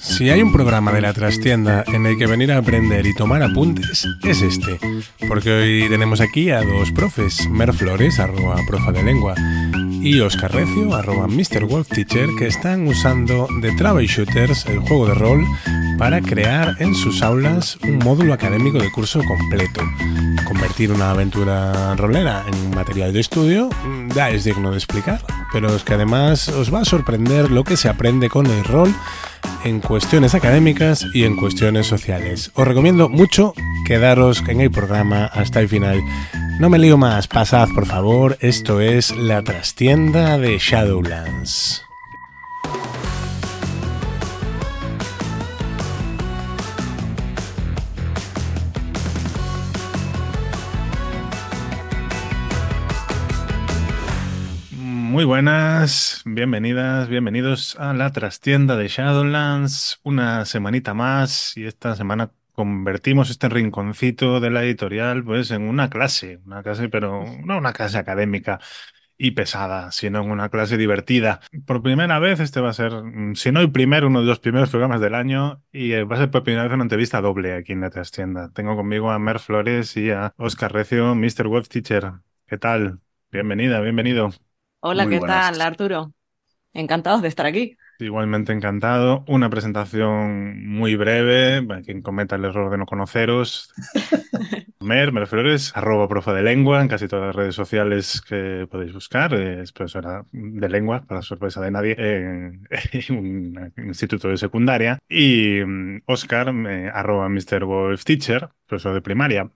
Si hay un programa de la trastienda en el que venir a aprender y tomar apuntes, es este. Porque hoy tenemos aquí a dos profes, Mer Flores, arroba profa de lengua, y Oscar Recio, arroba Mr. Wolf Teacher, que están usando The Travel Shooters, el juego de rol, para crear en sus aulas un módulo académico de curso completo. Convertir una aventura rolera en material de estudio mm, ya es digno de explicar, pero es que además os va a sorprender lo que se aprende con el rol en cuestiones académicas y en cuestiones sociales. Os recomiendo mucho quedaros en el programa hasta el final. No me lío más, pasad por favor, esto es la trastienda de Shadowlands. Muy buenas, bienvenidas, bienvenidos a la trastienda de Shadowlands. Una semanita más y esta semana convertimos este rinconcito de la editorial pues en una clase, una clase pero no una clase académica y pesada, sino en una clase divertida. Por primera vez este va a ser, mm, si no el primero, uno de los primeros programas del año y eh, va a ser por primera vez una entrevista doble aquí en la trastienda. Tengo conmigo a Mer Flores y a Oscar Recio, Mr. Web Teacher. ¿Qué tal? Bienvenida, bienvenido. Hola, Muy ¿qué buenas. tal, Arturo? Encantados de estar aquí. Igualmente encantado. Una presentación muy breve, para quien cometa el error de no conoceros. Mer, Mer Flores, arroba profe de lengua en casi todas las redes sociales que podéis buscar. Es profesora de lengua, para sorpresa de nadie, en, en un instituto de secundaria. Y mm, Oscar, eh, arroba Mr. Wolf Teacher, profesor de primaria.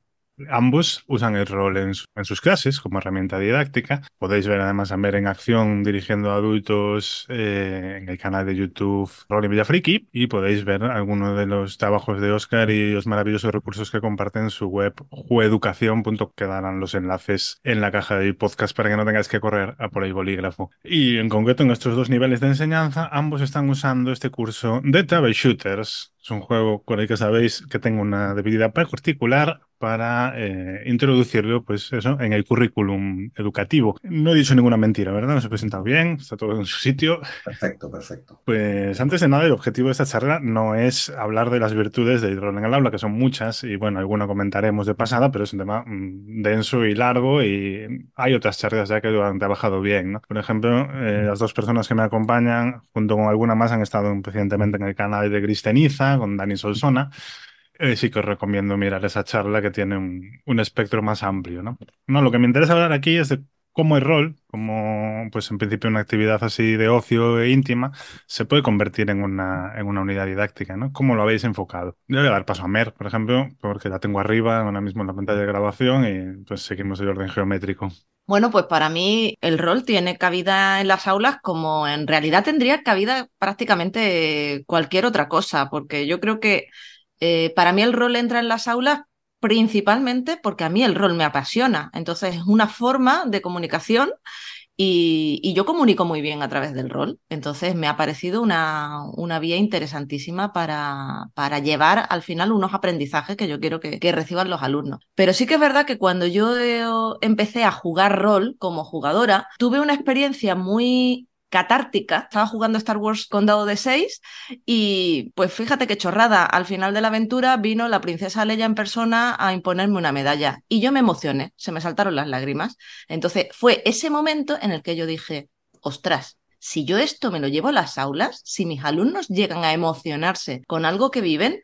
Ambos usan el rol en, su- en sus clases como herramienta didáctica. Podéis ver además a Mer en acción dirigiendo a adultos eh, en el canal de YouTube Rol en Villafriki y podéis ver algunos de los trabajos de Oscar y los maravillosos recursos que comparte en su web jueducación.com que darán los enlaces en la caja del podcast para que no tengáis que correr a por el bolígrafo. Y en concreto en estos dos niveles de enseñanza ambos están usando este curso de Travel Shooters. Es un juego con el que sabéis que tengo una debilidad particular para eh, introducirlo, pues eso, en el currículum educativo. No he dicho ninguna mentira, ¿verdad? Nos he presentado bien, está todo en su sitio. Perfecto, perfecto. Pues antes de nada, el objetivo de esta charla no es hablar de las virtudes del rol en el aula, que son muchas, y bueno, alguna comentaremos de pasada, pero es un tema mm, denso y largo, y hay otras charlas ya que lo han trabajado bien, ¿no? Por ejemplo, eh, las dos personas que me acompañan, junto con alguna más, han estado recientemente en el canal de Con Dani Solsona. Eh, sí que os recomiendo mirar esa charla que tiene un, un espectro más amplio, ¿no? No, lo que me interesa hablar aquí es de cómo el rol, como pues en principio una actividad así de ocio e íntima, se puede convertir en una, en una unidad didáctica, ¿no? ¿Cómo lo habéis enfocado? Yo voy a dar paso a Mer, por ejemplo, porque la tengo arriba ahora mismo en la pantalla de grabación y pues seguimos el orden geométrico. Bueno, pues para mí el rol tiene cabida en las aulas como en realidad tendría cabida prácticamente cualquier otra cosa, porque yo creo que eh, para mí el rol entra en las aulas principalmente porque a mí el rol me apasiona. Entonces es una forma de comunicación y, y yo comunico muy bien a través del rol. Entonces me ha parecido una, una vía interesantísima para, para llevar al final unos aprendizajes que yo quiero que, que reciban los alumnos. Pero sí que es verdad que cuando yo empecé a jugar rol como jugadora, tuve una experiencia muy catártica. Estaba jugando Star Wars con dado de 6 y pues fíjate qué chorrada. Al final de la aventura vino la princesa Leia en persona a imponerme una medalla y yo me emocioné, se me saltaron las lágrimas. Entonces fue ese momento en el que yo dije, ostras, si yo esto me lo llevo a las aulas, si mis alumnos llegan a emocionarse con algo que viven,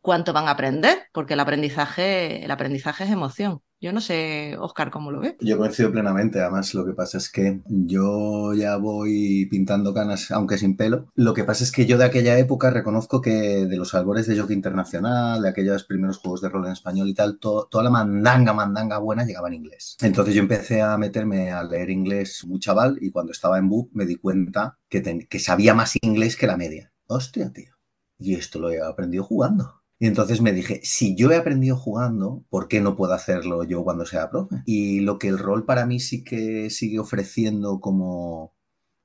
¿cuánto van a aprender? Porque el aprendizaje, el aprendizaje es emoción. Yo no sé, Oscar, cómo lo ve. Yo coincido plenamente, además lo que pasa es que yo ya voy pintando canas, aunque sin pelo. Lo que pasa es que yo de aquella época reconozco que de los albores de Jockey Internacional, de aquellos primeros juegos de rol en español y tal, to- toda la mandanga, mandanga buena llegaba en inglés. Entonces yo empecé a meterme a leer inglés muy chaval y cuando estaba en BUP me di cuenta que, que sabía más inglés que la media. Hostia, tío. Y esto lo he aprendido jugando. Y entonces me dije, si yo he aprendido jugando, ¿por qué no puedo hacerlo yo cuando sea profe? Y lo que el rol para mí sí que sigue ofreciendo como,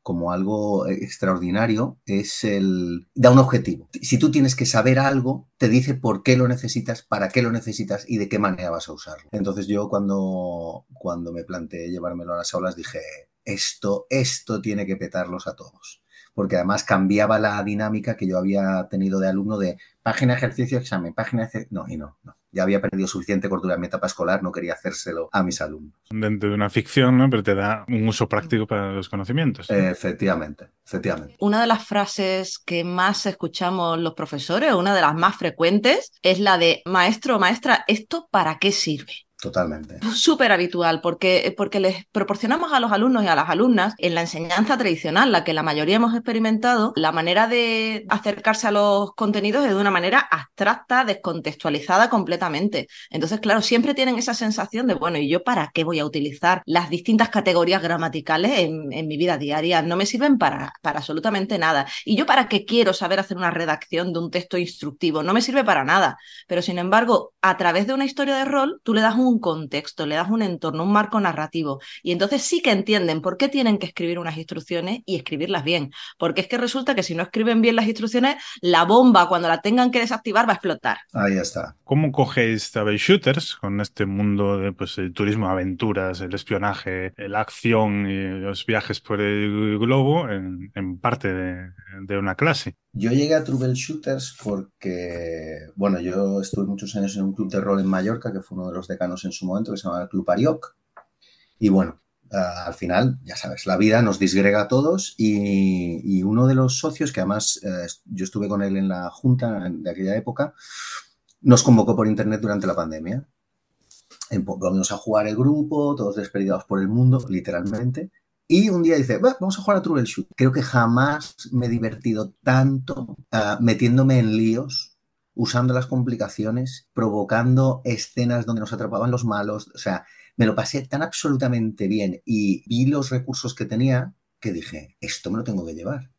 como algo extraordinario es el... da un objetivo. Si tú tienes que saber algo, te dice por qué lo necesitas, para qué lo necesitas y de qué manera vas a usarlo. Entonces yo cuando, cuando me planteé llevármelo a las aulas dije, esto, esto tiene que petarlos a todos porque además cambiaba la dinámica que yo había tenido de alumno de página ejercicio, examen, página No, y no, no. Ya había perdido suficiente cordura en mi etapa escolar, no quería hacérselo a mis alumnos. Dentro de una ficción, ¿no? Pero te da un uso práctico para los conocimientos. efectivamente, efectivamente. Una de las frases que más escuchamos los profesores, una de las más frecuentes, es la de maestro o maestra, ¿esto para qué sirve? Totalmente. Súper habitual, porque, porque les proporcionamos a los alumnos y a las alumnas en la enseñanza tradicional, la que la mayoría hemos experimentado, la manera de acercarse a los contenidos es de una manera abstracta, descontextualizada completamente. Entonces, claro, siempre tienen esa sensación de, bueno, ¿y yo para qué voy a utilizar las distintas categorías gramaticales en, mi vida diaria? No me sirven para, para absolutamente nada. ¿Y yo para qué quiero saber hacer una redacción de un texto instructivo? No me sirve para nada. Pero, sin embargo, a través de una historia de rol, tú le das un un contexto, le das un entorno, un marco narrativo. Y entonces sí que entienden por qué tienen que escribir unas instrucciones y escribirlas bien. Porque es que resulta que si no escriben bien las instrucciones, la bomba cuando la tengan que desactivar va a explotar. Ahí está. ¿Cómo cogéis Travel Shooters con este mundo de pues, el turismo, aventuras, el espionaje, la acción y los viajes por el globo en, parte de, de una clase? Yo llegué a Shooters porque, bueno, yo estuve muchos años en un club de rol en Mallorca, que fue uno de los decanos en su momento, que se llamaba Club Arioc. Y bueno, al final, ya sabes, la vida nos disgrega a todos y, uno de los socios, que además eh, yo estuve con él en la junta de aquella época, nos convocó por internet durante la pandemia. Vamos a jugar el grupo, todos despedidos por el mundo, literalmente. Y un día dice, vamos a jugar a Troubleshoot. Creo que jamás me he divertido tanto ah, metiéndome en líos, usando las complicaciones, provocando escenas donde nos atrapaban los malos. O sea, me lo pasé tan absolutamente bien y vi los recursos que tenía que dije, esto me lo tengo que llevar.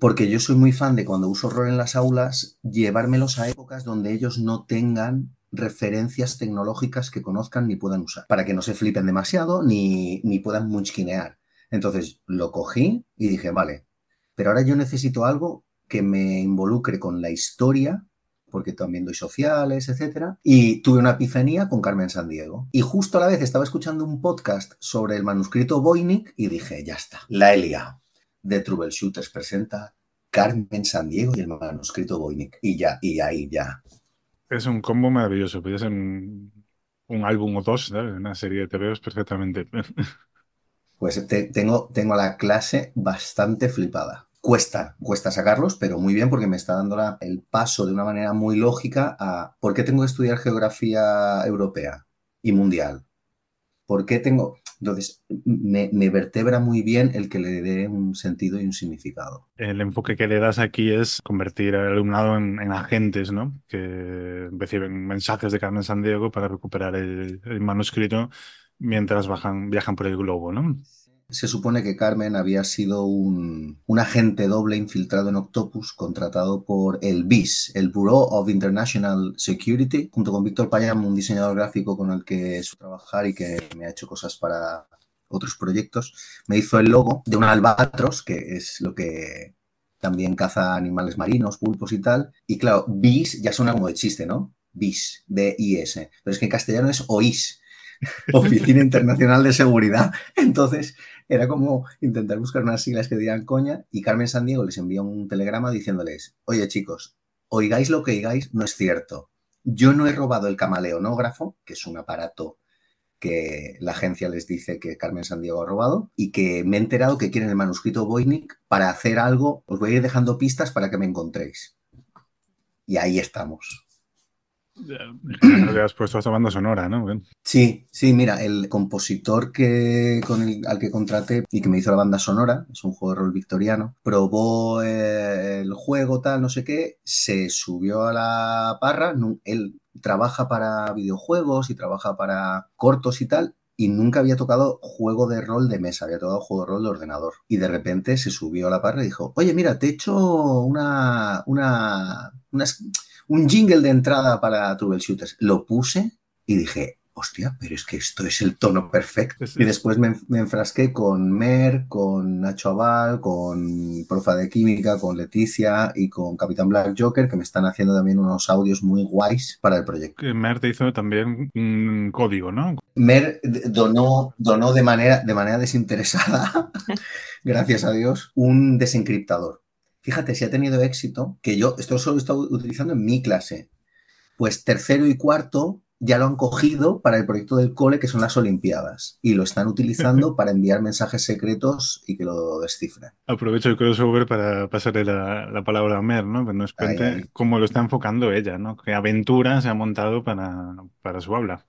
Porque yo soy muy fan de cuando uso rol en las aulas, llevármelos a épocas donde ellos no tengan referencias tecnológicas que conozcan ni puedan usar, para que no se flipen demasiado ni, ni puedan munchkinear. Entonces lo cogí y dije, vale, pero ahora yo necesito algo que me involucre con la historia, porque también doy sociales, etcétera, y tuve una epifanía con Carmen Sandiego. Y justo a la vez estaba escuchando un podcast sobre el manuscrito Voynich y dije, ya está, la Elia de Troubleshooters presenta Carmen Sandiego y el manuscrito Voynich. Y ya, y ahí ya es un combo maravilloso. Podría ser un, álbum o dos, una serie de TVOs perfectamente. Pues tengo, tengo la clase bastante flipada. Cuesta, cuesta sacarlos, pero muy bien porque me está dando el paso de una manera muy lógica a por qué tengo que estudiar geografía europea y mundial. ¿Por qué tengo...? Entonces, me, vertebra muy bien el que le dé un sentido y un significado. El enfoque que le das aquí es convertir al alumnado en, agentes, ¿no? Que reciben mensajes de Carmen Sandiego para recuperar el, el manuscrito mientras bajan, viajan por el globo, ¿no? Se supone que Carmen había sido un, agente doble infiltrado en Octopus, contratado por el BIS, el Bureau of International Security, junto con Víctor Payam, un diseñador gráfico con el que suelo trabajar y que me ha hecho cosas para otros proyectos. Me hizo el logo de un albatros, que es lo que también caza animales marinos, pulpos y tal. Y claro, BIS ya suena como de chiste, ¿no? BIS, B-I-S. Pero es que en castellano es OIS, Oficina Internacional de Seguridad. Entonces, era como intentar buscar unas siglas que dieran coña y Carmen Sandiego les envía un telegrama diciéndoles, oye chicos, oigáis lo que oigáis, no es cierto. Yo no he robado el camaleonógrafo, que es un aparato que la agencia les dice que Carmen Sandiego ha robado y que me he enterado que quieren el manuscrito Voynich para hacer algo. Os voy a ir dejando pistas para que me encontréis. Y ahí estamos. Le has puesto esta banda sonora, ¿no? Sí, sí, mira, el compositor que, con el, al que contraté y que me hizo la banda sonora, es un juego de rol victoriano, probó eh, el juego, tal, no sé qué, se subió a la parra, él trabaja para videojuegos y trabaja para cortos y tal, y nunca había tocado juego de rol de mesa, había tocado juego de rol de ordenador. Y de repente se subió a la parra y dijo, oye, mira, te he hecho una, una, una un jingle de entrada para Shooters. Lo puse y dije, hostia, pero es que esto es el tono perfecto. Y después me, enfrasqué con Mer, con Nacho Aval, con Profa de Química, con Leticia y con Capitán Black Joker, que me están haciendo también unos audios muy guays para el proyecto. Mer te hizo también un código, ¿no? Mer donó, donó de, manera, de manera desinteresada, gracias a Dios, un desencriptador. Fíjate, si ha tenido éxito, que yo esto solo he estado utilizando en mi clase. Pues tercero y cuarto ya lo han cogido para el proyecto del cole, que son las Olimpiadas, y lo están utilizando para enviar mensajes secretos y que lo descifren. Aprovecho el crossover para pasarle la, palabra a Mer, ¿no? Que nos cuente cómo lo está enfocando ella, ¿no? Qué aventura se ha montado para, para su habla.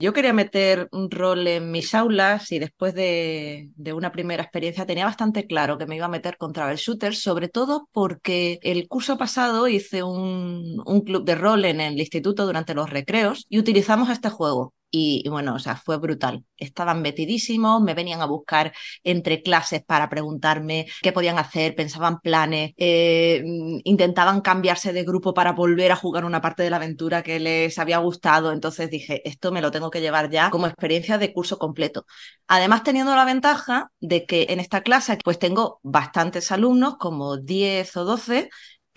Yo quería meter un rol en mis aulas y después de, una primera experiencia tenía bastante claro que me iba a meter contra el shooter, sobre todo porque el curso pasado hice un, un club de rol en el instituto durante los recreos y utilizamos este juego. Y, bueno, o sea, fue brutal. Estaban metidísimos, me venían a buscar entre clases para preguntarme qué podían hacer, pensaban planes, eh, intentaban cambiarse de grupo para volver a jugar una parte de la aventura que les había gustado. Entonces dije, esto me lo tengo que llevar ya como experiencia de curso completo. Además, teniendo la ventaja de que en esta clase pues tengo bastantes alumnos, como 10 o 12,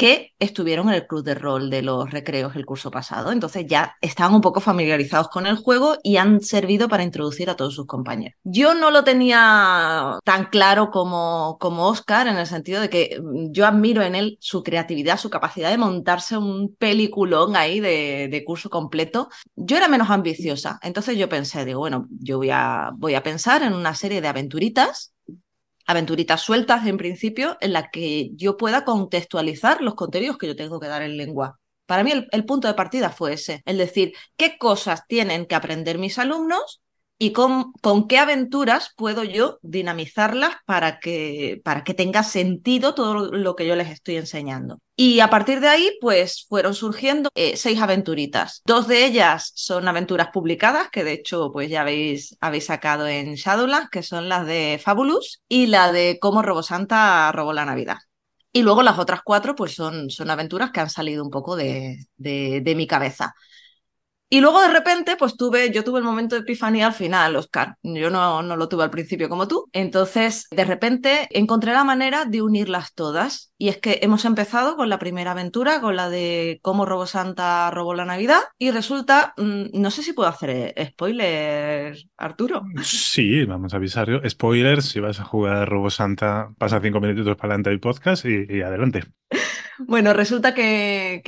que estuvieron en el club de rol de los recreos el curso pasado. Entonces ya estaban un poco familiarizados con el juego y han servido para introducir a todos sus compañeros. Yo no lo tenía tan claro como, como Oscar, en el sentido de que mm, yo admiro en él su creatividad, su capacidad de montarse un peliculón ahí de, de curso completo. Yo era menos ambiciosa, entonces yo pensé, digo, bueno, yo voy a, voy a pensar en una serie de aventuritas aventuritas sueltas en principio en la que yo pueda contextualizar los contenidos que yo tengo que dar en lengua. Para mí el, punto de partida fue ese, es decir, qué cosas tienen que aprender mis alumnos y con, qué aventuras puedo yo dinamizarlas para que, para que tenga sentido todo lo que yo les estoy enseñando. Y a partir de ahí, pues fueron surgiendo eh, seis aventuritas. Dos de ellas son aventuras publicadas, que de hecho, pues ya habéis, habéis sacado en Shadowlands, que son las de Fabulous y la de cómo Robosanta robó la Navidad. Y luego las otras cuatro, pues son, son aventuras que han salido un poco de, de mi cabeza. Y luego de repente, pues tuve, yo tuve el momento de epifanía al final, Oscar. Yo no, no lo tuve al principio como tú. Entonces, de repente encontré la manera de unirlas todas. Y es que hemos empezado con la primera aventura, con la de cómo Robo Santa robó la Navidad. Y resulta, mm, no sé si puedo hacer spoiler, Arturo. Sí, vamos a avisar. Spoilers, si vas a jugar Robo Santa, pasa cinco minutitos para adelante del podcast y adelante. Bueno, resulta que,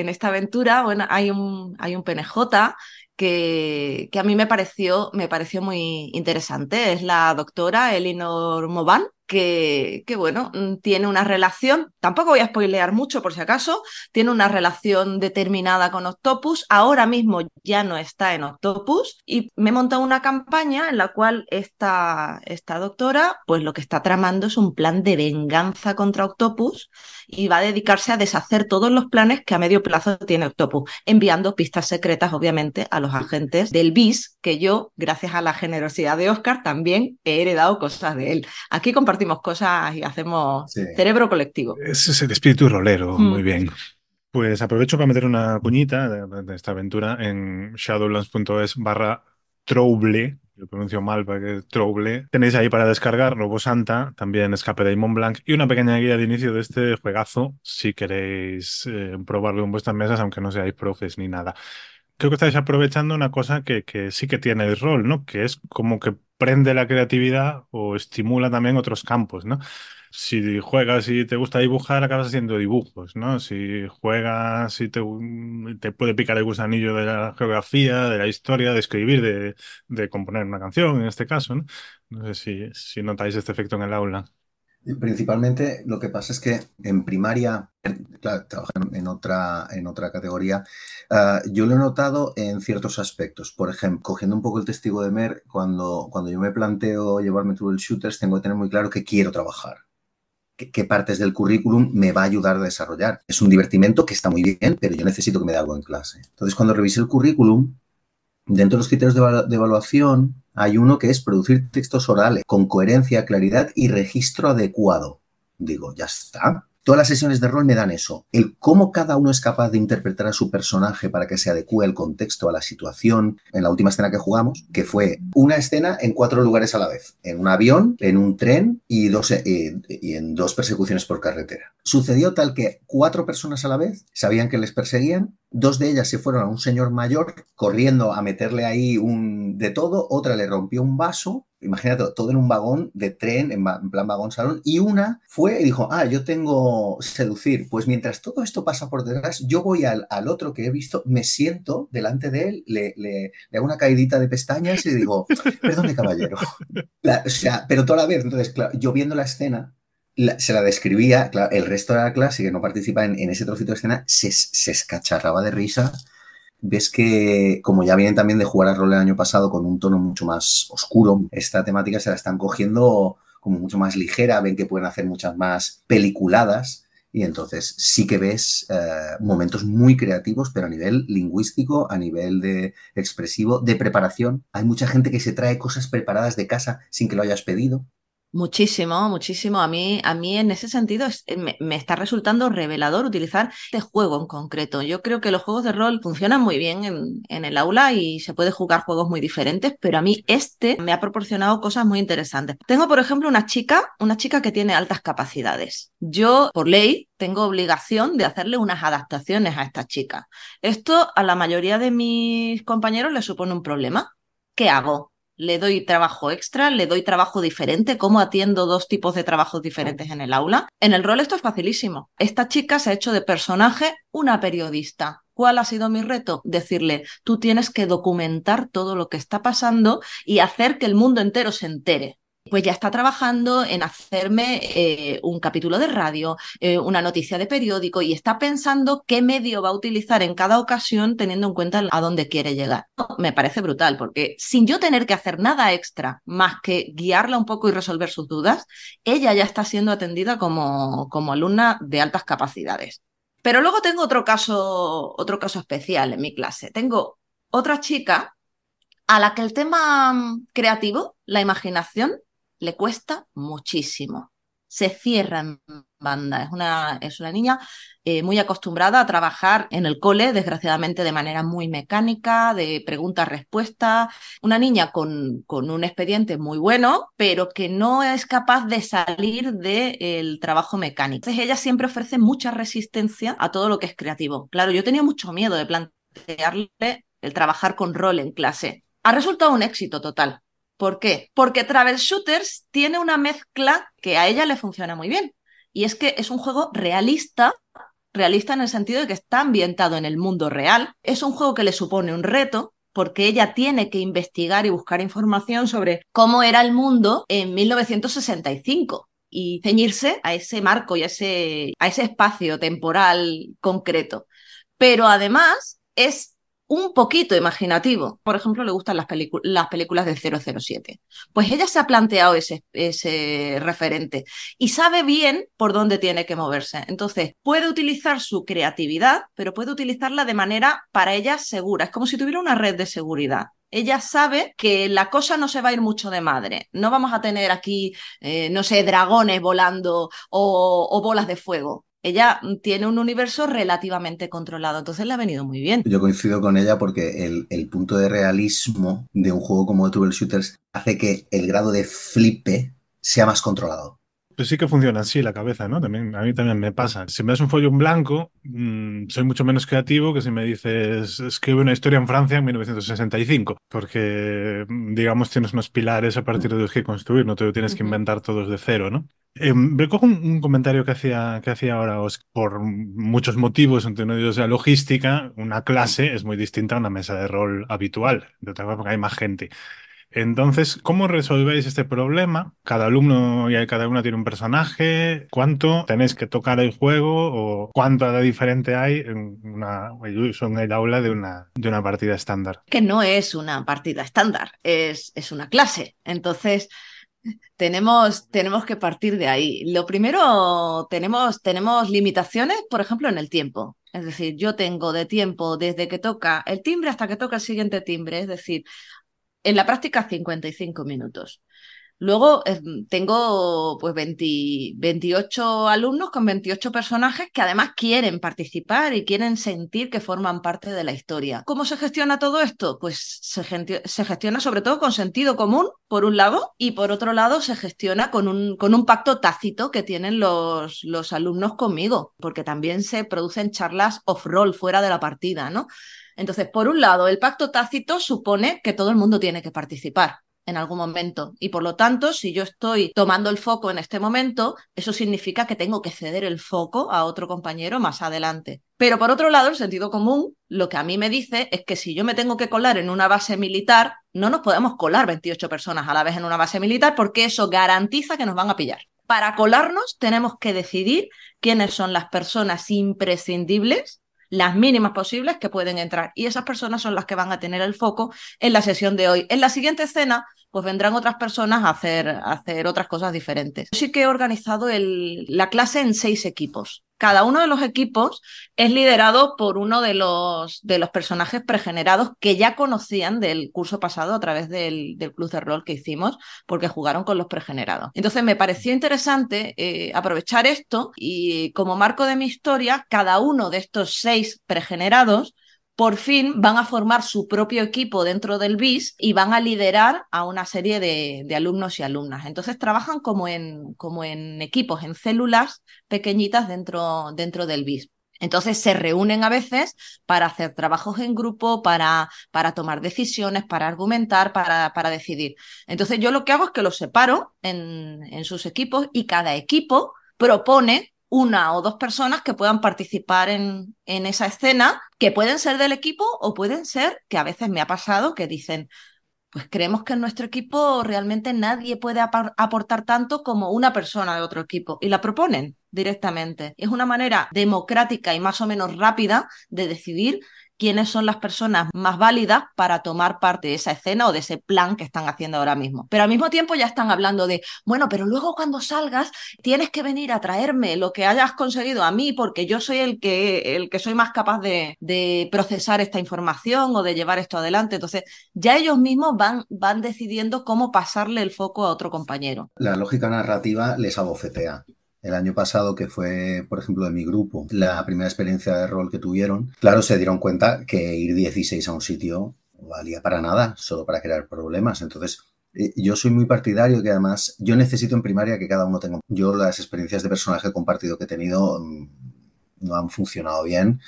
en esta aventura bueno, hay, un, hay un PNJ que, que, a mí me pareció, me pareció muy interesante. Es la doctora Elinor Moban, que, que, bueno, mm, tiene una relación, tampoco voy a spoilear mucho por si acaso, tiene una relación determinada con Octopus, ahora mismo ya no está en Octopus y me he montado una campaña en la cual esta, esta doctora, pues lo que está tramando es un plan de venganza contra Octopus y va a dedicarse a deshacer todos los planes que a medio plazo tiene Octopus, enviando pistas secretas, obviamente, a los agentes del BIS, que yo, gracias a la generosidad de Oscar, también he heredado cosas de él. Aquí compartimos cosas y hacemos cerebro colectivo. Ese es el espíritu rolero, mm. muy bien. Pues aprovecho para meter una cuñita de, esta aventura en shadowlands.es barra trouble, lo pronuncio mal para que trouble. Tenéis ahí para descargar Robo Santa, también Escape de Mont Blanc y una pequeña guía de inicio de este juegazo si queréis eh, probarlo en vuestras mesas, aunque no seáis profes ni nada creo que estáis aprovechando una cosa que, que, sí que tiene el rol, ¿no? Que es como que prende la creatividad o estimula también otros campos, ¿no? Si juegas y te gusta dibujar, acabas haciendo dibujos, ¿no? Si juegas y te, puede picar el gusanillo de la geografía, de la historia, de escribir, de, componer una canción, en este caso, ¿no? No sé si, notáis este efecto en el aula. Principalmente lo que pasa es que en primaria, claro, trabajan en otra, en otra categoría, ah, yo lo he notado en ciertos aspectos. Por ejemplo, cogiendo un poco el testigo de Mer, cuando, cuando yo me planteo llevarme el shooters, tengo que tener muy claro que quiero trabajar. Qué, partes del currículum me va a ayudar a desarrollar. Es un divertimento que está muy bien, pero yo necesito que me dé algo en clase. Entonces, cuando revise el currículum, dentro de los criterios de evaluación, hay uno que es producir textos orales con coherencia, claridad y registro adecuado. Digo, ya está. Todas las sesiones de rol me dan eso, el cómo cada uno es capaz de interpretar a su personaje para que se adecue al contexto, a la situación. En la última escena que jugamos, que fue una escena en cuatro lugares a la vez, en un avión, en un tren y, dos, eh, y en dos persecuciones por carretera. Sucedió tal que cuatro personas a la vez sabían que les perseguían, dos de ellas se fueron a un señor mayor corriendo a meterle ahí un de todo, otra le rompió un vaso imagínate, todo en un vagón de tren, en, plan vagón salón, y una fue y dijo, ah, yo tengo seducir. Pues mientras todo esto pasa por detrás, yo voy al, otro que he visto, me siento delante de él, le, le, hago una caidita de pestañas y digo, perdone, caballero. o sea, pero toda la vez, entonces, claro, yo viendo la escena, se la describía, el resto de la clase que no participa en, ese trocito de escena se, escacharraba de risa ves que, como ya vienen también de jugar a rol el año pasado con un tono mucho más oscuro, esta temática se la están cogiendo como mucho más ligera, ven que pueden hacer muchas más peliculadas y entonces sí que ves eh, momentos muy creativos, pero a nivel lingüístico, a nivel de expresivo, de preparación. Hay mucha gente que se trae cosas preparadas de casa sin que lo hayas pedido. Muchísimo, muchísimo. A mí, a mí en ese sentido eh, me, está resultando revelador utilizar este juego en concreto. Yo creo que los juegos de rol funcionan muy bien en, en, el aula y se puede jugar juegos muy diferentes, pero a mí este me ha proporcionado cosas muy interesantes. Tengo, por ejemplo, una chica, una chica que tiene altas capacidades. Yo, por ley, tengo obligación de hacerle unas adaptaciones a esta chica. Esto a la mayoría de mis compañeros le supone un problema. ¿Qué hago? Le doy trabajo extra, le doy trabajo diferente, cómo atiendo dos tipos de trabajos diferentes en el aula. En el rol esto es facilísimo. Esta chica se ha hecho de personaje una periodista. ¿Cuál ha sido mi reto? Decirle, tú tienes que documentar todo lo que está pasando y hacer que el mundo entero se entere pues ya está trabajando en hacerme eh, un capítulo de radio, eh, una noticia de periódico y está pensando qué medio va a utilizar en cada ocasión teniendo en cuenta a dónde quiere llegar. Me parece brutal porque sin yo tener que hacer nada extra más que guiarla un poco y resolver sus dudas, ella ya está siendo atendida como, como alumna de altas capacidades. Pero luego tengo otro caso, otro caso especial en mi clase. Tengo otra chica a la que el tema mm, creativo, la imaginación, le cuesta muchísimo. Se cierra en banda. Es una, es una niña eh, muy acostumbrada a trabajar en el cole, desgraciadamente de manera muy mecánica, de preguntas-respuestas. Una niña con, con, un expediente muy bueno, pero que no es capaz de salir del trabajo mecánico. Entonces ella siempre ofrece mucha resistencia a todo lo que es creativo. Claro, yo tenía mucho miedo de plantearle el trabajar con rol en clase. Ha resultado un éxito total. ¿Por qué? Porque Travel Shooters tiene una mezcla que a ella le funciona muy bien. Y es que es un juego realista, realista en el sentido de que está ambientado en el mundo real. Es un juego que le supone un reto, porque ella tiene que investigar y buscar información sobre cómo era el mundo en 1965 y ceñirse a ese marco y a ese, a ese espacio temporal concreto. Pero además es un poquito imaginativo. Por ejemplo, le gustan las, las, películas de 007. Pues ella se ha planteado ese, ese referente y sabe bien por dónde tiene que moverse. Entonces, puede utilizar su creatividad, pero puede utilizarla de manera para ella segura. Es como si tuviera una red de seguridad ella sabe que la cosa no se va a ir mucho de madre. No vamos a tener aquí, eh, no sé, dragones volando o, bolas de fuego ella tiene un universo relativamente controlado, entonces le ha venido muy bien. Yo coincido con ella porque el, punto de realismo de un juego como Shooters hace que el grado de flipe sea más controlado. Pues sí que funciona así la cabeza, ¿no? También, a mí también me pasa. Si me das un folio en blanco, mm, soy mucho menos creativo que si me dices, escribe una historia en Francia en 1965, porque, mm, digamos, tienes unos pilares a partir de los que construir, no te lo tienes que inventar todos de cero, ¿no? Eh, recojo un, comentario que hacía, que hacía ahora por muchos motivos, entendidos de la logística, una clase es muy distinta a una mesa de rol habitual, de otra porque hay más gente. Entonces, ¿cómo resolvéis este problema? Cada alumno y cada uno tiene un personaje. ¿Cuánto tenéis que tocar el juego o cuánto de diferente hay en una en el aula de una, de una partida estándar? Que no es una partida estándar, es, es una clase. Entonces, tenemos, tenemos que partir de ahí. Lo primero, tenemos, tenemos limitaciones, por ejemplo, en el tiempo. Es decir, yo tengo de tiempo desde que toca el timbre hasta que toca el siguiente timbre. Es decir, en la práctica 55 minutos. Luego eh, tengo pues 28 alumnos con 28 personajes que además quieren participar y quieren sentir que forman parte de la historia. ¿Cómo se gestiona todo esto? Pues se, se gestiona sobre todo con sentido común, por un lado, y por otro lado se gestiona con un, con un pacto tácito que tienen los, los alumnos conmigo, porque también se producen charlas off-roll fuera de la partida, ¿no? Entonces, por un lado, el pacto tácito supone que todo el mundo tiene que participar en algún momento. Y por lo tanto, si yo estoy tomando el foco en este momento, eso significa que tengo que ceder el foco a otro compañero más adelante. Pero por otro lado, el sentido común lo que a mí me dice es que si yo me tengo que colar en una base militar, no nos podemos colar 28 personas a la vez en una base militar porque eso garantiza que nos van a pillar. Para colarnos tenemos que decidir quiénes son las personas imprescindibles las mínimas posibles que pueden entrar. Y esas personas son las que van a tener el foco en la sesión de hoy. En la siguiente escena, pues vendrán otras personas a hacer, hacer otras cosas diferentes. Yo sí que he organizado el, la clase en seis equipos cada uno de los equipos es liderado por uno de los, de los personajes pregenerados que ya conocían del curso pasado a través del, del club de rol que hicimos, porque jugaron con los pregenerados. Entonces me pareció interesante eh, aprovechar esto y como marco de mi historia, cada uno de estos seis pregenerados por fin van a formar su propio equipo dentro del BIS y van a liderar a una serie de, alumnos y alumnas. Entonces trabajan como en, como en equipos, en células pequeñitas dentro, dentro del BIS. Entonces se reúnen a veces para hacer trabajos en grupo, para, para tomar decisiones, para argumentar, para, para, decidir. Entonces yo lo que hago es que los separo en, en sus equipos y cada equipo propone una o dos personas que puedan participar en, en, esa escena, que pueden ser del equipo o pueden ser, que a veces me ha pasado, que dicen, pues creemos que en nuestro equipo realmente nadie puede aportar tanto como una persona de otro equipo y la proponen directamente. Es una manera democrática y más o menos rápida de decidir quiénes son las personas más válidas para tomar parte de esa escena o de ese plan que están haciendo ahora mismo. Pero al mismo tiempo ya están hablando de, bueno, pero luego cuando salgas tienes que venir a traerme lo que hayas conseguido a mí porque yo soy el que, el que soy más capaz de, procesar esta información o de llevar esto adelante. Entonces ya ellos mismos van, van decidiendo cómo pasarle el foco a otro compañero. La lógica narrativa les abofetea el año pasado, que fue, por ejemplo, de mi grupo, la primera experiencia de rol que tuvieron, claro, se dieron cuenta que ir 16 a un sitio valía para nada, solo para crear problemas. Entonces, eh, yo soy muy partidario que además yo necesito en primaria que cada uno tenga. Yo las experiencias de personaje compartido que he tenido mm, no han funcionado bien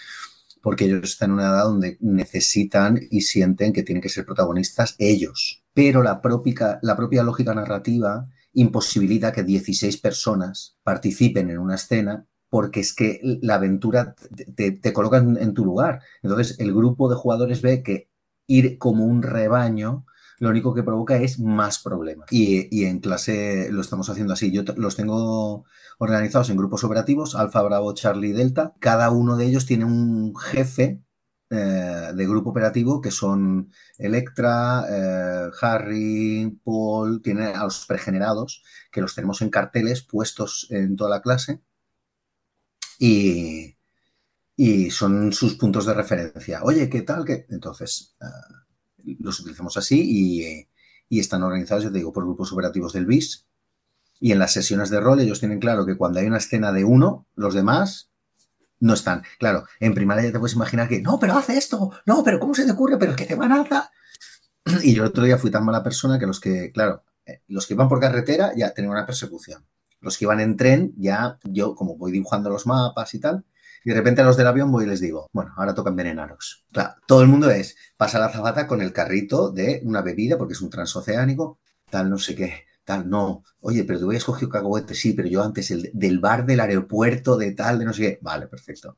porque ellos están en una edad donde necesitan y sienten que tienen que ser protagonistas ellos. Pero la propia, la propia lógica narrativa imposibilita que 16 personas participen en una escena porque es que la aventura te, coloca en, tu lugar. Entonces, el grupo de jugadores ve que ir como un rebaño lo único que provoca es más problemas. Y, en clase lo estamos haciendo así. Yo los tengo organizados en grupos operativos, Alfa, Bravo, Charlie, Delta. Cada uno de ellos tiene un jefe eh, de grupo operativo que son Electra, eh, Harry, Paul, tienen a los pregenerados que los tenemos en carteles puestos en toda la clase y, son sus puntos de referencia. Oye, ¿qué tal? que Entonces, eh, los utilizamos así y, y, están organizados, ya te digo, por grupos operativos del BIS. Y en las sesiones de rol ellos tienen claro que cuando hay una escena de uno, los demás no están. Claro, en primaria ya te puedes imaginar que, no, pero hace esto, no, pero ¿cómo se te ocurre? Pero que te van a hacer. Y yo el otro día fui tan mala persona que los que, claro, eh, los que iban por carretera ya tenían una persecución. Los que iban en tren, ya yo, como voy dibujando los mapas y tal, y de repente a los del avión voy y les digo, bueno, ahora toca envenenaros. Claro, todo el mundo es, pasa la zabata con el carrito de una bebida, porque es un transoceánico, tal, no sé qué tal, no, oye, pero tú habías cogido cacahuete, sí, pero yo antes el del bar del aeropuerto, de tal, de no sé qué, vale, perfecto.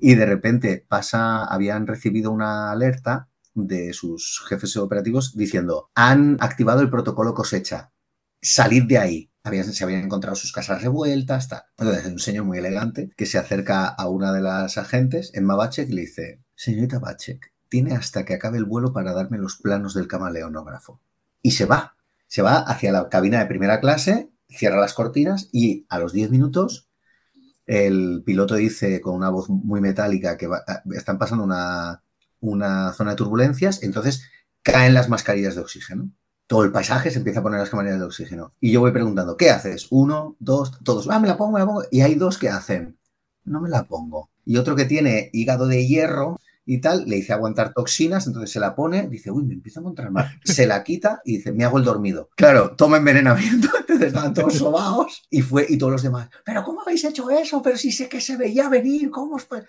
Y de repente pasa, habían recibido una alerta de sus jefes operativos diciendo, han activado el protocolo cosecha, salid de ahí. Habían, se habían encontrado sus casas revueltas, tal. Entonces, un señor muy elegante que se acerca a una de las agentes, Emma Bachek, y le dice, señorita Bachek, tiene hasta que acabe el vuelo para darme los planos del camaleonógrafo. Y se va se va hacia la cabina de primera clase, cierra las cortinas y a los 10 minutos el piloto dice con una voz muy metálica que están pasando una, una, zona de turbulencias, entonces caen las mascarillas de oxígeno. todo el paisaje se empieza a poner las cámaras de oxígeno. Y yo voy preguntando, ¿qué haces? Uno, dos, todos, ah, me la pongo, me la pongo. Y hay dos que hacen, no me la pongo. Y otro que tiene hígado de hierro y tal, le dice aguantar toxinas, entonces se la pone, dice, uy, me empiezo a encontrar mal. Se la quita y dice, me hago el dormido. Claro, toma envenenamiento, entonces estaban todos sobados y fue, y todos los demás, pero ¿cómo habéis hecho eso? Pero si sé que se veía venir, ¿cómo os puede?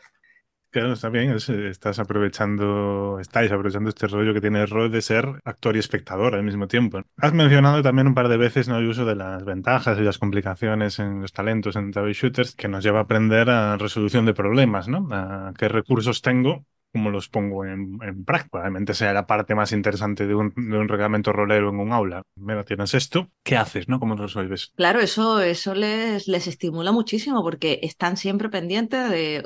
Claro, está bien, estás aprovechando, estáis aprovechando este rollo que tiene el rol de ser actor y espectador al mismo tiempo. Has mencionado también un par de veces ¿no? el uso de las ventajas y las complicaciones en los talentos en travel shooters que nos lleva a aprender a resolución de problemas, ¿no? A qué recursos tengo cómo los pongo en, práctica. Probablemente sea la parte más interesante de un, reglamento rolero en un aula. Mira, tienes esto, ¿qué haces? ¿no? ¿Cómo lo? Claro, eso, eso les, les estimula muchísimo porque están siempre pendientes de,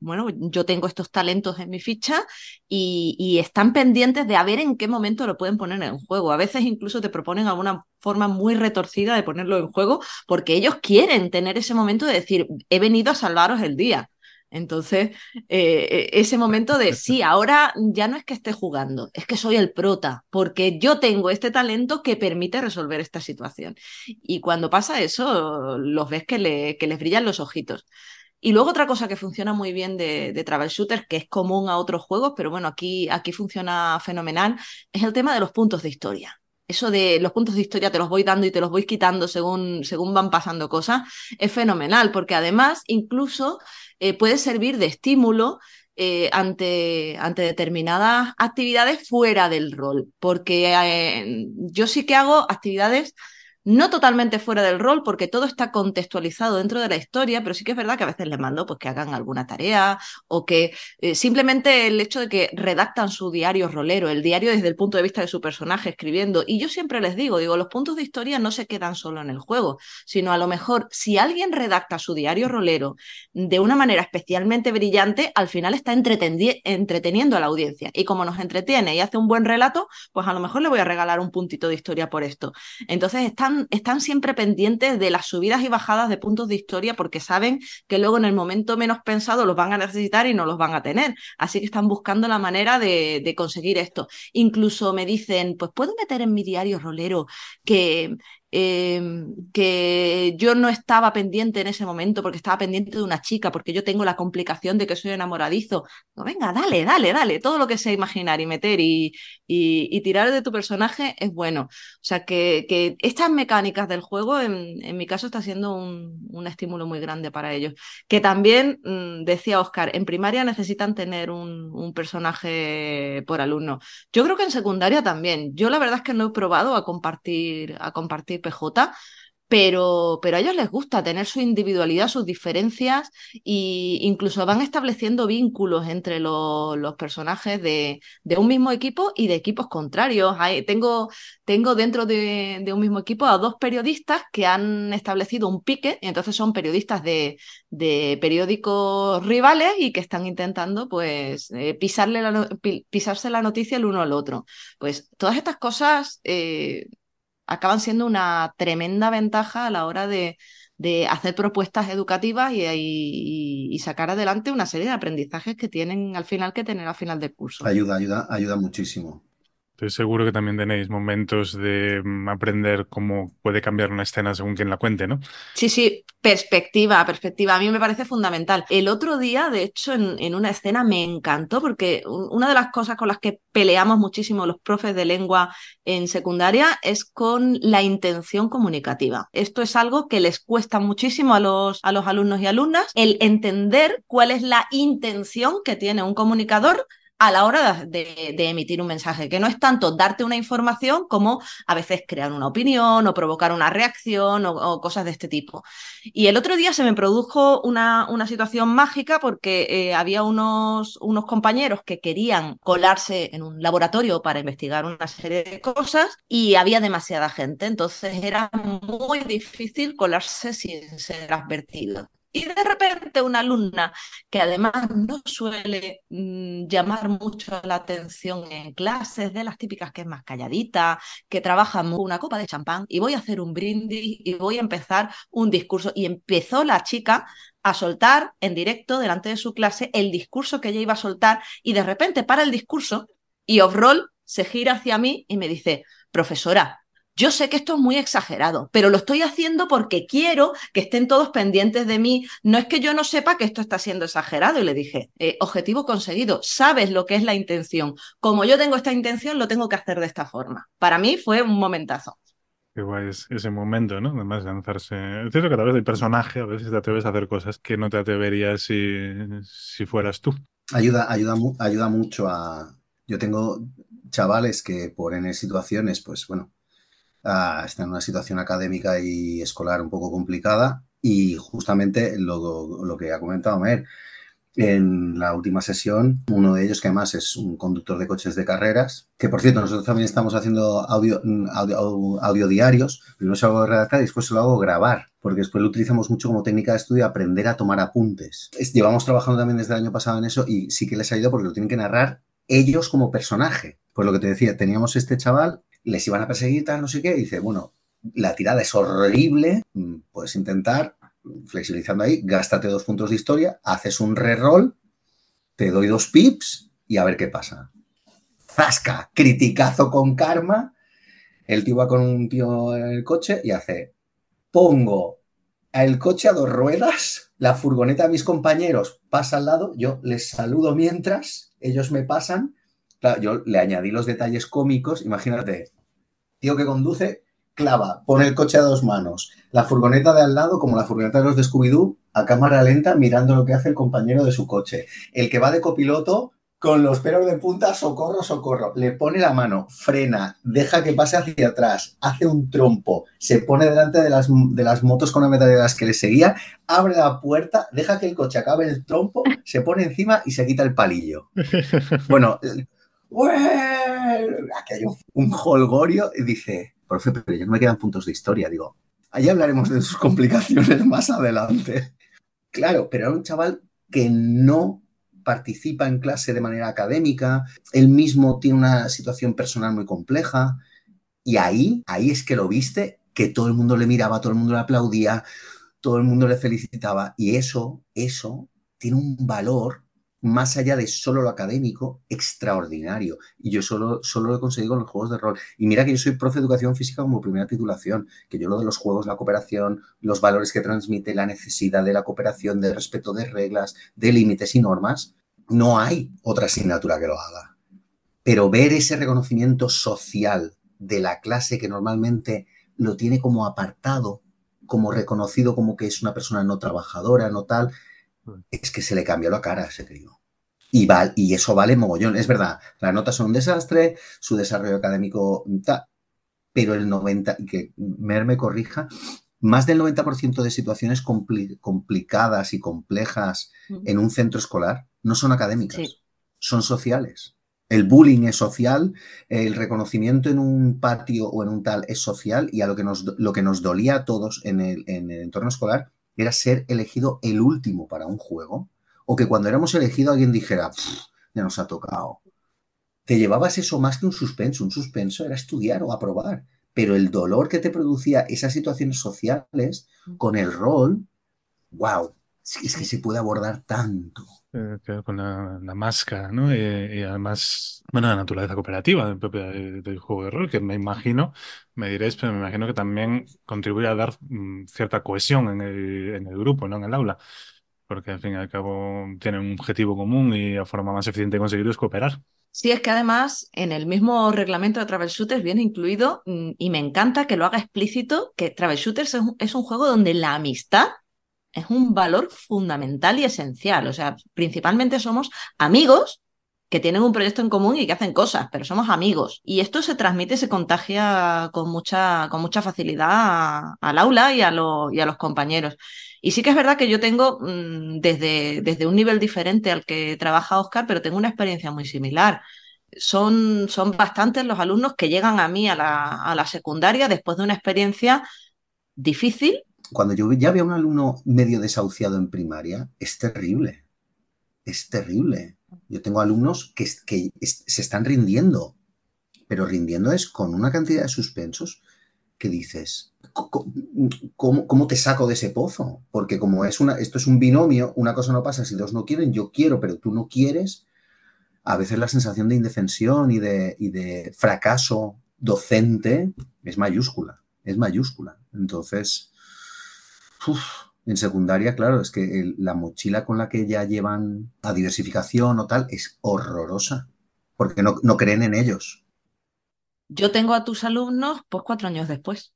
bueno, yo tengo estos talentos en mi ficha y, y están pendientes de a ver en qué momento lo pueden poner en juego. A veces incluso te proponen alguna forma muy retorcida de ponerlo en juego porque ellos quieren tener ese momento de decir, he venido a salvaros el día. Entonces, eh, e, ese momento de, sí, ahora ya no es que esté jugando, es que soy el prota, porque yo tengo este talento que permite resolver esta situación. Y cuando pasa eso, los ves que, le, que les brillan los ojitos. Y luego otra cosa que funciona muy bien de, de, Travel Shooter, que es común a otros juegos, pero bueno, aquí, aquí funciona fenomenal, es el tema de los puntos de historia eso de los puntos de historia te los voy dando y te los voy quitando según, según van pasando cosas, es fenomenal, porque además incluso eh, puede servir de estímulo eh, ante, ante, determinadas actividades fuera del rol, porque eh, yo sí que hago actividades no totalmente fuera del rol, porque todo está contextualizado dentro de la historia, pero sí que es verdad que a veces les mando pues, que hagan alguna tarea o que eh, simplemente el hecho de que redactan su diario rolero, el diario desde el punto de vista de su personaje escribiendo. Y yo siempre les digo, digo, los puntos de historia no se quedan solo en el juego, sino a lo mejor si alguien redacta su diario rolero de una manera especialmente brillante, al final está entreteniendo a la audiencia. Y como nos entretiene y hace un buen relato, pues a lo mejor le voy a regalar un puntito de historia por esto. Entonces están están, siempre pendientes de las subidas y bajadas de puntos de historia porque saben que luego en el momento menos pensado los van a necesitar y no los van a tener. Así que están buscando la manera de, conseguir esto. Incluso me dicen, pues puedo meter en mi diario rolero que Em, que yo no estaba pendiente en ese momento porque estaba pendiente de una chica, porque yo tengo la complicación de que soy enamoradizo. No, venga, dale, dale, dale, todo lo que sea imaginar y meter y, y, tirar de tu personaje es bueno. O sea, que, que estas mecánicas del juego, en, en mi caso, está siendo un, un, estímulo muy grande para ellos. Que también, mm, decía Oscar, en primaria necesitan tener un, un personaje por alumno. Yo creo que en secundaria también. Yo la verdad es que no he probado a compartir, a compartir PJ, pero, pero, a ellos les gusta tener su individualidad, sus diferencias e incluso van estableciendo vínculos entre los personajes de, un mismo equipo y de equipos contrarios. Tengo, tengo dentro de, un mismo equipo a dos periodistas que han establecido un pique, y entonces son periodistas de, de periódicos rivales y que están intentando pues eh, pisarle la, pisarse la noticia el uno al otro. Pues todas estas cosas... Eh, acaban siendo una tremenda ventaja a la hora de, de hacer propuestas educativas y, y, y, sacar adelante una serie de aprendizajes que tienen al final que tener al final del curso. Ayuda, ayuda, ayuda muchísimo. Estoy seguro que también tenéis momentos de mm, aprender cómo puede cambiar una escena según quien la cuente, ¿no? Sí, sí, perspectiva, perspectiva. A mí me parece fundamental. El otro día, de hecho, en, en una escena me encantó porque una de las cosas con las que peleamos muchísimo los profes de lengua en secundaria es con la intención comunicativa. Esto es algo que les cuesta muchísimo a los, a los alumnos y alumnas, el entender cuál es la intención que tiene un comunicador a la hora de, emitir un mensaje, que no es tanto darte una información como a veces crear una opinión o provocar una reacción o, cosas de este tipo. Y el otro día se me produjo una, una situación mágica porque eh, había unos, unos compañeros que querían colarse en un laboratorio para investigar una serie de cosas y había demasiada gente, entonces era muy difícil colarse sin ser advertido. Y de repente una alumna que además no suele mm, llamar mucho la atención en clases, de las típicas que es más calladita, que trabaja una copa de champán y voy a hacer un brindis y voy a empezar un discurso. Y empezó la chica a soltar en directo delante de su clase el discurso que ella iba a soltar y de repente para el discurso y off-roll se gira hacia mí y me dice, profesora, yo sé que esto es muy exagerado, pero lo estoy haciendo porque quiero que estén todos pendientes de mí. No es que yo no sepa que esto está siendo exagerado. Y le dije, eh, objetivo conseguido, sabes lo que es la intención. Como yo tengo esta intención, lo tengo que hacer de esta forma. Para mí fue un momentazo. Qué guay es ese momento, ¿no? Además de lanzarse. Es cierto que a través del personaje a veces te atreves a hacer cosas que no te atreverías si, si fueras tú. Ayuda, ayuda, ayuda mucho a. Yo tengo chavales que por N situaciones, pues bueno, están en una situación académica y escolar un poco complicada y justamente lo, lo que ha comentado en la última sesión, uno de ellos que además es un conductor de coches de carreras, que por cierto nosotros también estamos haciendo audio, audio, audio diarios, primero se lo hago redactar y después se lo hago grabar, porque después lo utilizamos mucho como técnica de estudio, aprender a tomar apuntes. llevamos trabajando también desde el año pasado en eso y sí que les ha ido porque lo tienen que narrar ellos como personaje. Pues lo que te decía, teníamos este chaval les iban a perseguir, tal, no sé qué, y dice, bueno, la tirada es horrible, mm, puedes intentar, flexibilizando ahí, gástate dos puntos de historia, haces un reroll, te doy dos pips y a ver qué pasa. Zasca, criticazo con karma, el tío va con un tío en el coche y hace, pongo el coche a dos ruedas, la furgoneta de mis compañeros pasa al lado, yo les saludo mientras ellos me pasan yo le añadí los detalles cómicos. Imagínate, tío que conduce, clava, pone el coche a dos manos, la furgoneta de al lado, como la furgoneta de los de Scooby-Doo, a cámara lenta, mirando lo que hace el compañero de su coche. El que va de copiloto, con los pelos de punta, socorro, socorro. Le pone la mano, frena, deja que pase hacia atrás, hace un trompo, se pone delante de las, de las motos con las que le seguía, abre la puerta, deja que el coche acabe el trompo, se pone encima y se quita el palillo. Bueno, Hay un holgorio y dice, profe, pero ya no me quedan puntos de historia. Digo, ahí hablaremos de sus complicaciones más adelante. Claro, pero era un chaval que no participa en clase de manera académica, él mismo tiene una situación personal muy compleja y ahí, ahí es que lo viste, que todo el mundo le miraba, todo el mundo le aplaudía, todo el mundo le felicitaba y eso, eso tiene un valor más allá de solo lo académico, extraordinario. Y yo solo, solo lo he conseguido con los juegos de rol. Y mira que yo soy profe de educación física como primera titulación, que yo lo de los juegos, la cooperación, los valores que transmite, la necesidad de la cooperación, del respeto de reglas, de límites y normas, no hay otra asignatura que lo haga. Pero ver ese reconocimiento social de la clase que normalmente lo tiene como apartado, como reconocido como que es una persona no trabajadora, no tal, es que se le cambió la cara a ese crío. Y, y eso vale mogollón. Es verdad, las notas son un desastre, su desarrollo académico, pero el 90, que Mer me corrija, más del 90% de situaciones complicadas y complejas en un centro escolar no son académicas, son sociales. El bullying es social, el reconocimiento en un patio o en un tal es social y a lo que nos, lo que nos dolía a todos en el, en el entorno escolar era ser elegido el último para un juego, o que cuando éramos elegidos alguien dijera, ya nos ha tocado. Te llevabas eso más que un suspenso, un suspenso era estudiar o aprobar, pero el dolor que te producía esas situaciones sociales con el rol, wow, es que se puede abordar tanto. Eh, con la, máscara, ¿no? y además, bueno, la naturaleza cooperativa del, juego de rol, que me imagino, me diréis, pero me imagino que también contribuye a dar mm, cierta cohesión en el, en el grupo, ¿no? En el aula, porque al fin y al cabo tienen un objetivo común y la forma más eficiente de conseguirlo es cooperar. Sí, es que además en el mismo reglamento de Travel Shooters viene incluido, mm, y me encanta que lo haga explícito, que Travel Shooters es un juego donde la amistad es un valor fundamental y esencial. O sea, principalmente somos amigos que tienen un proyecto en común y que hacen cosas, pero somos amigos. Y esto se transmite, se contagia con mucha, con mucha facilidad al aula y a, y a, los compañeros. Y sí que es verdad que yo tengo mm, desde, desde un nivel diferente al que trabaja Oscar, pero tengo una experiencia muy similar. Son, son bastantes los alumnos que llegan a mí a la, a la secundaria después de una experiencia difícil, cuando yo ya veo a un alumno medio desahuciado en primaria, es terrible. Es terrible. Yo tengo alumnos que, se están rindiendo, pero rindiendo es con una cantidad de suspensos que dices, ¿cómo, te saco de ese pozo? Porque como es una, esto es un binomio, una cosa no pasa si dos no quieren, yo quiero, pero tú no quieres, a veces la sensación de indefensión y de, y de fracaso docente es mayúscula, es mayúscula. Entonces, en secundaria, claro, es que la mochila con la que ya llevan a diversificación o tal es horrorosa, porque no, no creen en ellos. Yo tengo a tus alumnos pues cuatro años después.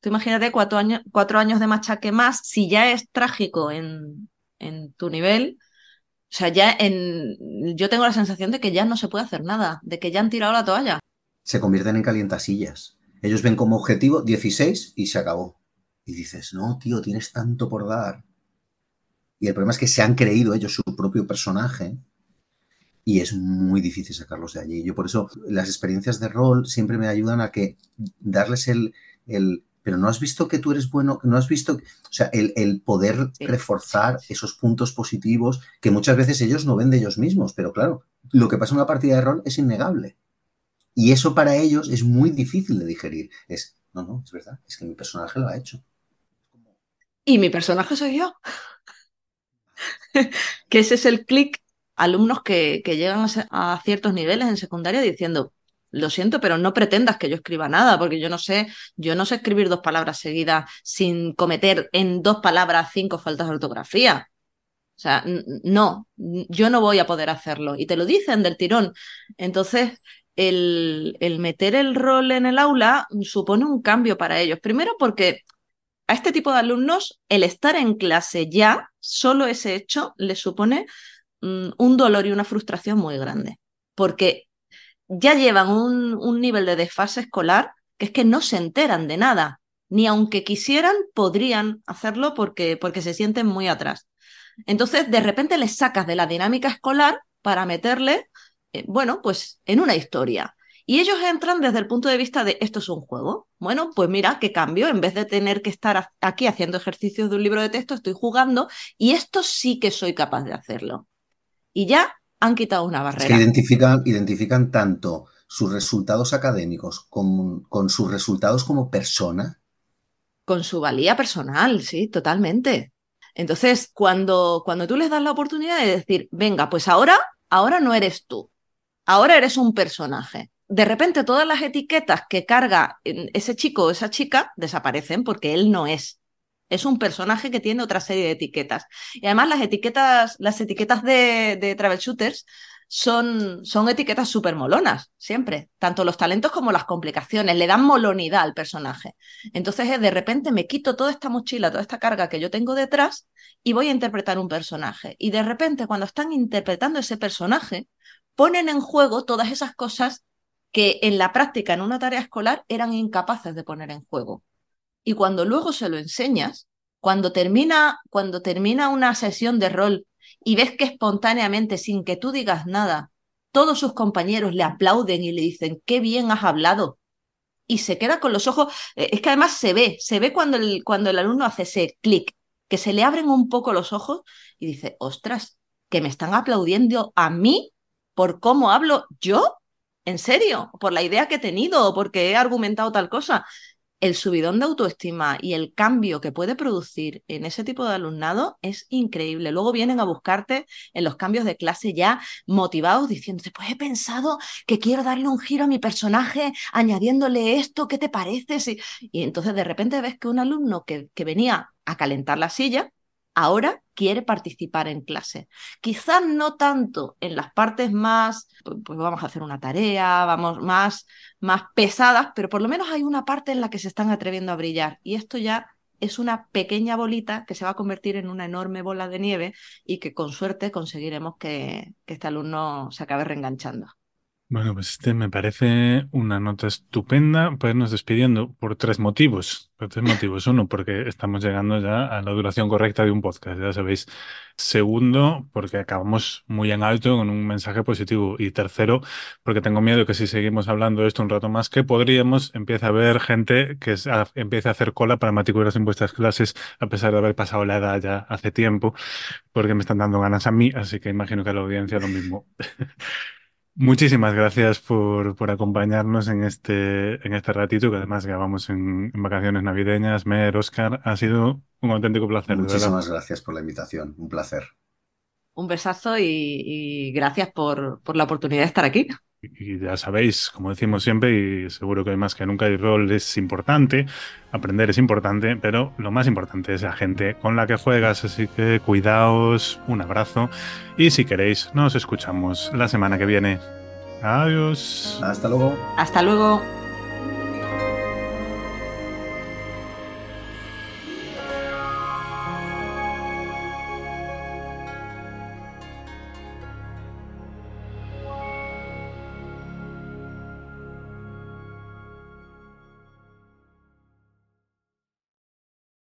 Tú imagínate cuatro años, cuatro años de machaque más, si ya es trágico en, en tu nivel, o sea, ya en. Yo tengo la sensación de que ya no se puede hacer nada, de que ya han tirado la toalla. Se convierten en calientasillas. Ellos ven como objetivo 16 y se acabó. Y dices, no, tío, tienes tanto por dar. Y el problema es que se han creído ellos su propio personaje y es muy difícil sacarlos de allí. Yo por eso las experiencias de rol siempre me ayudan a que darles el, el pero no has visto que tú eres bueno, no has visto, o sea, el, poder reforzar esos puntos positivos que muchas veces ellos no ven de ellos mismos, pero claro, lo que pasa en una partida de rol es innegable. Y eso para ellos es muy difícil de digerir. Es, no, no, es verdad, es que mi personaje lo ha hecho. Y mi personaje soy yo. que ese es el clic alumnos que, llegan a, ciertos niveles en secundaria diciendo, lo siento, pero no pretendas que yo escriba nada, porque yo no sé, yo no sé escribir dos palabras seguidas sin cometer en dos palabras cinco faltas de ortografía. O sea, no, yo no voy a poder hacerlo. Y te lo dicen del tirón. Entonces, el, el meter el rol en el aula supone un cambio para ellos. Primero porque a este tipo de alumnos, el estar en clase ya, solo ese hecho, les supone mm, un dolor y una frustración muy grande. Porque ya llevan un, nivel de desfase escolar que es que no se enteran de nada, ni aunque quisieran, podrían hacerlo porque, porque se sienten muy atrás. Entonces, de repente les sacas de la dinámica escolar para meterle, eh, bueno, pues en una historia. Y ellos entran desde el punto de vista de esto es un juego. Bueno, pues mira, qué cambio. En vez de tener que estar aquí haciendo ejercicios de un libro de texto, estoy jugando y esto sí que soy capaz de hacerlo. Y ya han quitado una barrera. identifican, identifican tanto sus resultados académicos con, con sus resultados como persona. Con su valía personal, sí, totalmente. Entonces, cuando, cuando tú les das la oportunidad de decir, venga, pues ahora, ahora no eres tú, ahora eres un personaje. De repente todas las etiquetas que carga ese chico o esa chica desaparecen porque él no es. Es un personaje que tiene otra serie de etiquetas. Y además las etiquetas, las etiquetas de, travel shooters son, son etiquetas súper molonas, siempre. Tanto los talentos como las complicaciones. Le dan molonidad al personaje. Entonces, de repente me quito toda esta mochila, toda esta carga que yo tengo detrás y voy a interpretar un personaje. Y de repente, cuando están interpretando ese personaje, ponen en juego todas esas cosas que en la práctica, en una tarea escolar, eran incapaces de poner en juego. Y cuando luego se lo enseñas, cuando termina, cuando termina una sesión de rol y ves que espontáneamente, sin que tú digas nada, todos sus compañeros le aplauden y le dicen, qué bien has hablado. Y se queda con los ojos, eh, es que además se ve, se ve cuando el, cuando el alumno hace ese clic, que se le abren un poco los ojos y dice, ostras, que me están aplaudiendo a mí por cómo hablo yo, en serio, por la idea que he tenido o porque he argumentado tal cosa el subidón de autoestima y el cambio que puede producir en ese tipo de alumnado es increíble. Luego vienen a buscarte en los cambios de clase ya motivados, diciéndote, pues he pensado que quiero darle un giro a mi personaje añadiéndole esto, ¿qué te parece? Y entonces de repente ves que un alumno que, que venía a calentar la silla, ahora quiere participar en clase. Quizás no tanto en las partes más, pues vamos a hacer una tarea, vamos más, más pesadas, pero por lo menos hay una parte en la que se están atreviendo a brillar. Y esto ya es una pequeña bolita que se va a convertir en una enorme bola de nieve y que con suerte conseguiremos que, que este alumno se acabe reenganchando. Bueno, pues este me parece una nota estupenda para irnos despidiendo por tres motivos. Por tres motivos. Uno, porque estamos llegando ya a la duración correcta de un podcast, ya sabéis. Segundo, porque acabamos muy en alto con un mensaje positivo. Y tercero, porque tengo miedo que si seguimos hablando esto un rato más, que podríamos empiece a haber gente que empiece a hacer cola para matricularse en vuestras clases, a pesar de haber pasado la edad ya hace tiempo, porque me están dando ganas a mí, así que imagino que a la audiencia lo mismo. Muchísimas gracias por, por, acompañarnos en este, en este ratito, que además grabamos en, en vacaciones navideñas. Mer, Oscar, ha sido un auténtico placer. Muchísimas gracias por la invitación, un placer. Un besazo y, y gracias por, por la oportunidad de estar aquí. Y ya sabéis, como decimos siempre, y seguro que hoy más que nunca, el rol es importante, aprender es importante, pero lo más importante es la gente con la que juegas, así que cuidaos, un abrazo y si queréis, nos escuchamos la semana que viene. Adiós. Hasta luego. Hasta luego.